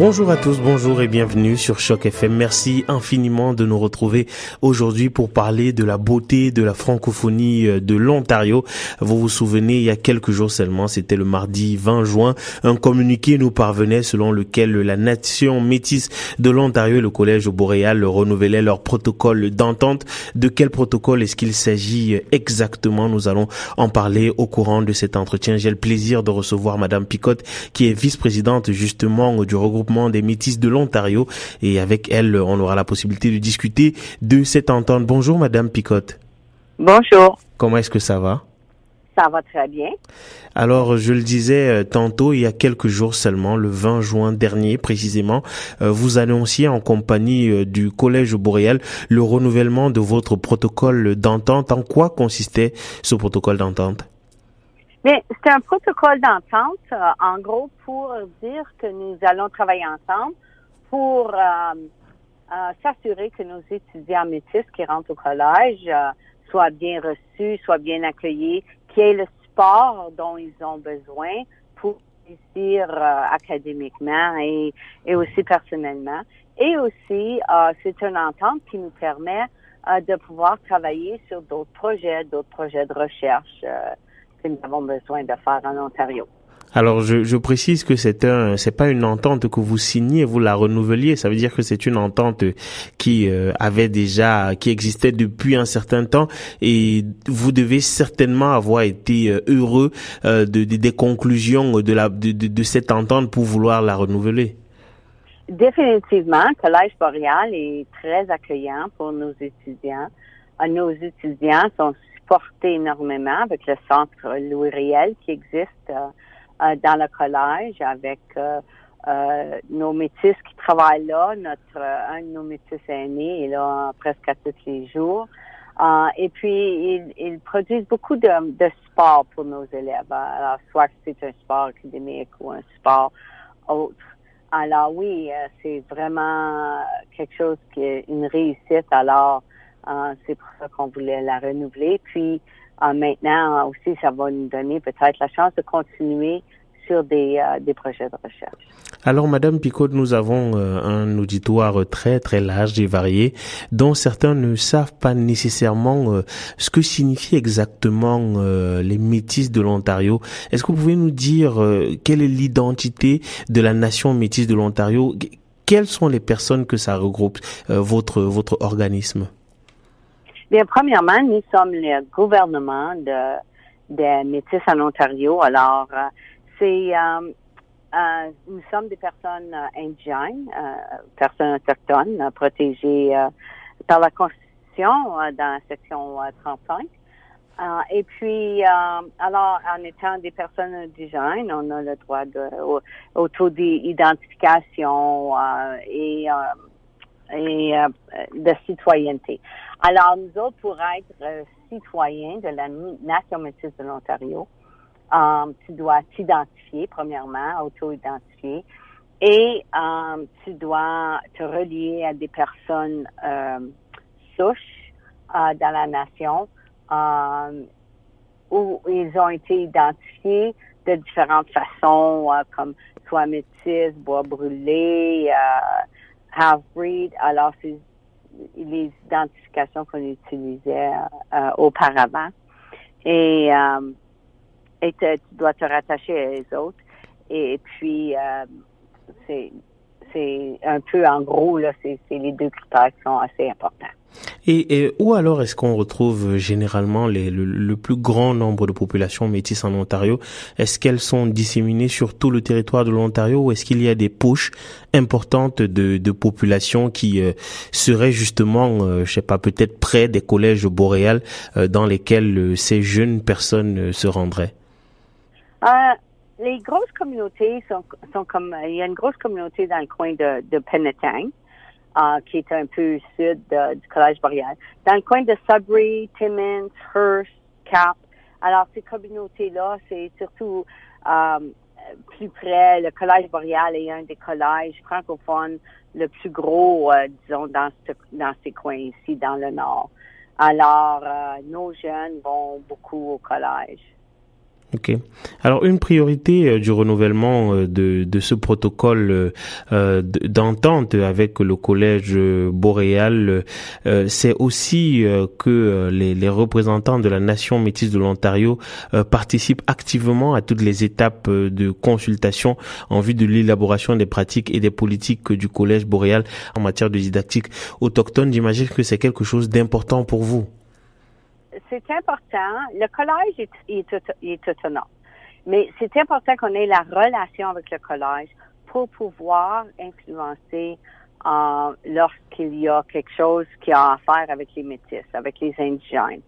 Bonjour à tous, bonjour et bienvenue sur Choc FM. Merci infiniment de nous retrouver aujourd'hui pour parler de la beauté de la francophonie euh, de l'Ontario. Vous vous souvenez, il y a quelques jours seulement, c'était le mardi 20 juin, un communiqué nous parvenait selon lequel la nation métisse de l'Ontario et le Collège boréal renouvelaient leur protocole d'entente. De quel protocole est-ce qu'il s'agit exactement? Nous allons en parler au courant de cet entretien. J'ai le plaisir de recevoir Madame Picotte, qui est vice-présidente justement du regroupement des métis de l'Ontario et avec elle, on aura la possibilité de discuter de cette entente. Bonjour Madame Picotte. Bonjour. Comment est-ce que ça va? Ça va très bien. Alors, je le disais euh, tantôt, il y a quelques jours seulement, le 20 juin dernier précisément, euh, vous annonciez en compagnie euh, du Collège boréal le renouvellement de votre protocole d'entente. En quoi consistait ce protocole d'entente? Mais c'est un protocole d'entente, euh, en gros, pour dire que nous allons travailler ensemble pour euh, euh, s'assurer que nos étudiants métis qui rentrent au collège soient bien reçus, soient bien accueillis, qu'ils aient le support dont ils ont besoin pour réussir académiquement et, et aussi personnellement. Et aussi, c'est une entente qui nous permet de pouvoir travailler sur d'autres projets, d'autres projets de recherche que nous avons besoin de faire en Ontario. Alors, je, je, précise que c'est un, c'est pas une entente que vous signez, vous la renouvelliez. Ça veut dire que c'est une entente qui euh, avait déjà, qui existait depuis un certain temps, et vous devez certainement avoir été euh, heureux euh, de, des conclusions de la, de, de, cette entente pour vouloir la renouveler. Définitivement, Collège Boréal est très accueillant pour nos étudiants. Nos étudiants sont porté énormément avec le centre Louis Riel qui existe euh, euh, dans le collège avec euh, nos métis qui travaillent là. Notre un de nos métis aînés est là presque à tous les jours. et puis, ils, produisent beaucoup de, de sport pour nos élèves. Alors, soit c'est un sport académique ou un sport autre. Alors oui, c'est vraiment quelque chose qui est une réussite. Alors, c'est pour ça qu'on voulait la renouveler. Puis euh, maintenant aussi, ça va nous donner peut-être la chance de continuer sur des, euh, des projets de recherche. Alors, Madame Picot, nous avons un auditoire très très large et varié, dont certains ne savent pas nécessairement ce que signifie exactement les métis de l'Ontario. Est-ce que vous pouvez nous dire quelle est l'identité de la nation métisse de l'Ontario? Quelles sont les personnes que ça regroupe, votre votre organisme? Bien, premièrement, nous sommes le gouvernement de des Métis en Ontario. Alors, euh, c'est euh, euh, nous sommes des personnes indigènes, personnes autochtones, protégées par la Constitution dans la section 35. et puis, alors, en étant des personnes indigènes, on a le droit de, au, taux d'identification et et euh, de citoyenneté. Alors, nous autres, pour être euh, citoyens de la Nation métisse de l'Ontario, euh, tu dois t'identifier, premièrement, auto-identifier, et tu dois te relier à des personnes souches dans la nation où ils ont été identifiés de différentes façons, comme soit métis, bois brûlé, half-breed, alors c'est les identifications qu'on utilisait euh, auparavant. Et, euh, et tu dois te rattacher aux autres. Et puis, euh, c'est c'est un peu en gros, là, c'est les deux critères qui sont assez importants. Et, où alors est-ce qu'on retrouve généralement les, le, plus grand nombre de populations métisses en Ontario? Est-ce qu'elles sont disséminées sur tout le territoire de l'Ontario ou est-ce qu'il y a des poches importantes de, de population qui euh, seraient justement, euh, je sais pas, peut-être près des collèges boréals euh, dans lesquels ces jeunes personnes se rendraient? Les grosses communautés sont, sont comme, il y a une grosse communauté dans le coin de, de Penetang. Uh, qui est un peu sud du Collège boréal. Dans le coin de Sudbury, Timmins, Hearst, Cap. Alors, ces communautés-là, c'est surtout um, plus près. Le Collège boréal est un des collèges francophones le plus gros, euh, disons, dans, ce, dans ces coins ici, dans le nord. Alors, nos jeunes vont beaucoup au collège. Ok. Alors une priorité euh, du renouvellement euh, de, de ce protocole euh, d'entente avec le collège boréal, c'est aussi que les, les, représentants de la nation métisse de l'Ontario participent activement à toutes les étapes de consultation en vue de l'élaboration des pratiques et des politiques du collège boréal en matière de didactique autochtone. J'imagine que c'est quelque chose d'important pour vous c'est important. Le collège est, autonome. Mais c'est important qu'on ait la relation avec le collège pour pouvoir influencer euh, lorsqu'il y a quelque chose qui a à faire avec les métis, avec les indigènes.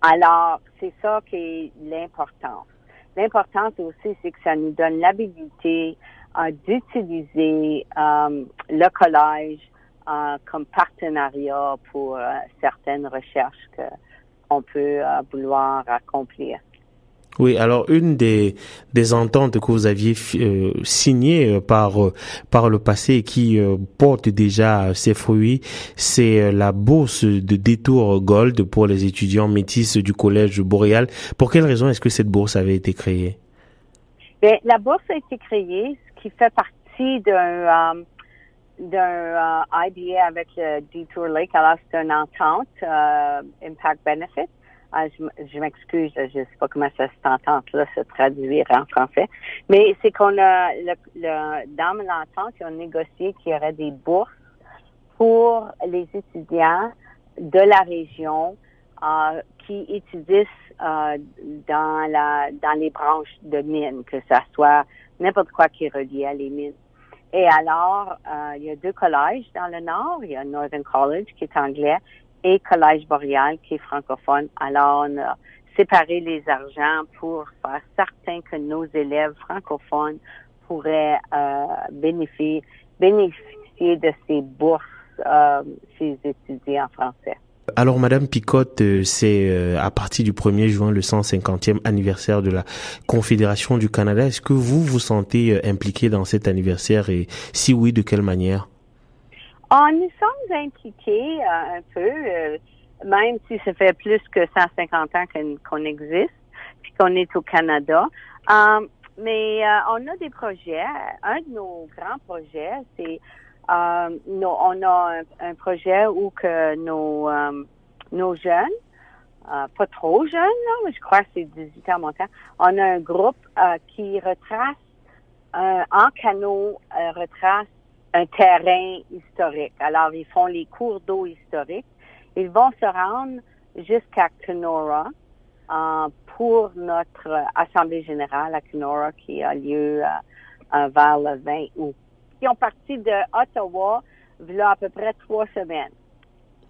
Alors, c'est ça qui est l'importance. L'importance aussi, c'est que ça nous donne l'habilité euh, d'utiliser euh, le collège comme partenariat pour certaines recherches que on peut euh, vouloir accomplir. Oui, alors une des des ententes que vous aviez euh, signées euh, par par le passé et qui porte déjà ses fruits, c'est la bourse de détour Gold pour les étudiants métis du collège boréal. Pour quelle raison est-ce que cette bourse avait été créée? Bien, la bourse a été créée, ce qui fait partie d'un d'un uh, IBA avec le Detour Lake. Alors, c'est une entente, uh, Impact Benefit. Ah, je, m'excuse, je ne sais pas comment ça cette entente-là se traduire en français. Mais c'est qu'on a, le, le, dans l'entente, ils ont négocié qu'il y aurait des bourses pour les étudiants de la région uh, qui étudient dans la dans les branches de mines, que ça soit n'importe quoi qui est relié à les mines. Et alors, euh, il y a deux collèges dans le nord. Il y a Northern College qui est anglais et Collège Boréal qui est francophone. Alors, on a séparé les argents pour faire certain que nos élèves francophones pourraient euh, bénéficier, bénéficier de ces bourses, euh, ces étudiants français. Alors, Madame Picotte, euh, c'est euh, à partir du 1er juin le 150e anniversaire de la Confédération du Canada. Est-ce que vous vous sentez euh, impliqué dans cet anniversaire et si oui, de quelle manière? Oh, nous sommes impliqués un peu, même si ça fait plus que 150 ans qu'on existe, puis qu'on est au Canada. mais on a des projets. Un de nos grands projets, c'est euh, on a un, projet où que nos, euh, nos jeunes, euh, pas trop jeunes, là, mais je crois que c'est 18 ans montant, on a un groupe qui retrace en canot, retrace un terrain historique. Alors, ils font les cours d'eau historiques. Ils vont se rendre jusqu'à Kenora pour notre Assemblée générale à Kenora qui a lieu vers le 20 août qui ont parti de Ottawa il y a à peu près trois semaines.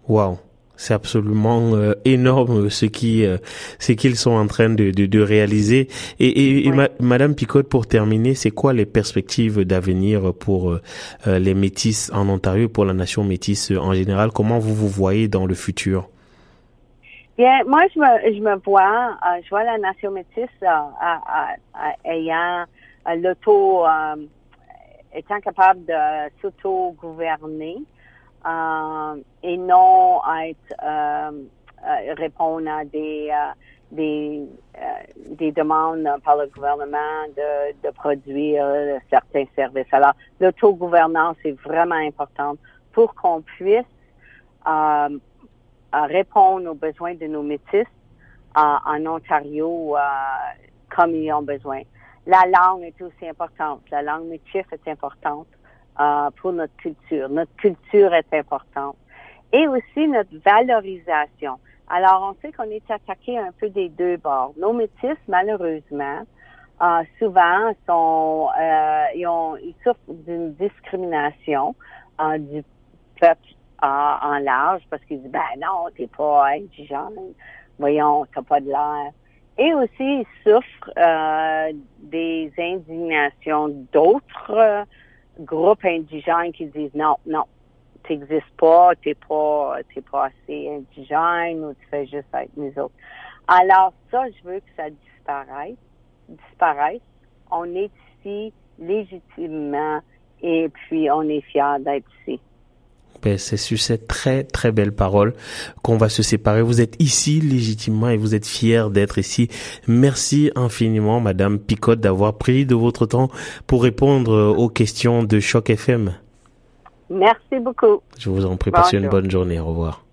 Wow. C'est absolument euh, énorme ce qui euh, ce qu'ils sont en train de, de, de réaliser. Et, et, Madame Picotte, pour terminer, c'est quoi les perspectives d'avenir pour euh, les métis en Ontario, pour la nation métisse en général? Comment vous vous voyez dans le futur? Bien, moi je me je me vois je vois la nation métisse ayant l'auto étant capable de s'auto-gouverner euh, et non être euh, euh, répondre à des des des demandes par le gouvernement de, de produire certains services. Alors, l'autogouvernance est vraiment importante pour qu'on puisse répondre aux besoins de nos métis en Ontario comme ils ont besoin. La langue est aussi importante. La langue métis est importante euh, pour notre culture. Notre culture est importante. Et aussi notre valorisation. Alors, on sait qu'on est attaqué un peu des deux bords. Nos métis, malheureusement, euh, souvent sont, euh, ils, ont, ils souffrent d'une discrimination euh, du peuple en large parce qu'ils disent, ben non, t'es pas indigène. Voyons, t'as pas de l'air. Et aussi, ils souffrent euh, des indignations d'autres euh, groupes indigènes qui disent non, non, tu n'existes pas, tu n'es pas, t'es pas assez indigène ou tu fais juste avec nous autres. Alors ça, je veux que ça disparaisse. disparaisse. On est ici légitimement et puis on est fiers d'être ici. Ben, c'est sur cette très très belle parole qu'on va se séparer. Vous êtes ici légitimement et vous êtes fiers d'être ici. Merci infiniment, Madame Picotte, d'avoir pris de votre temps pour répondre aux questions de Choc FM. Merci beaucoup. Je vous en prie, passez une bonne journée. Au revoir.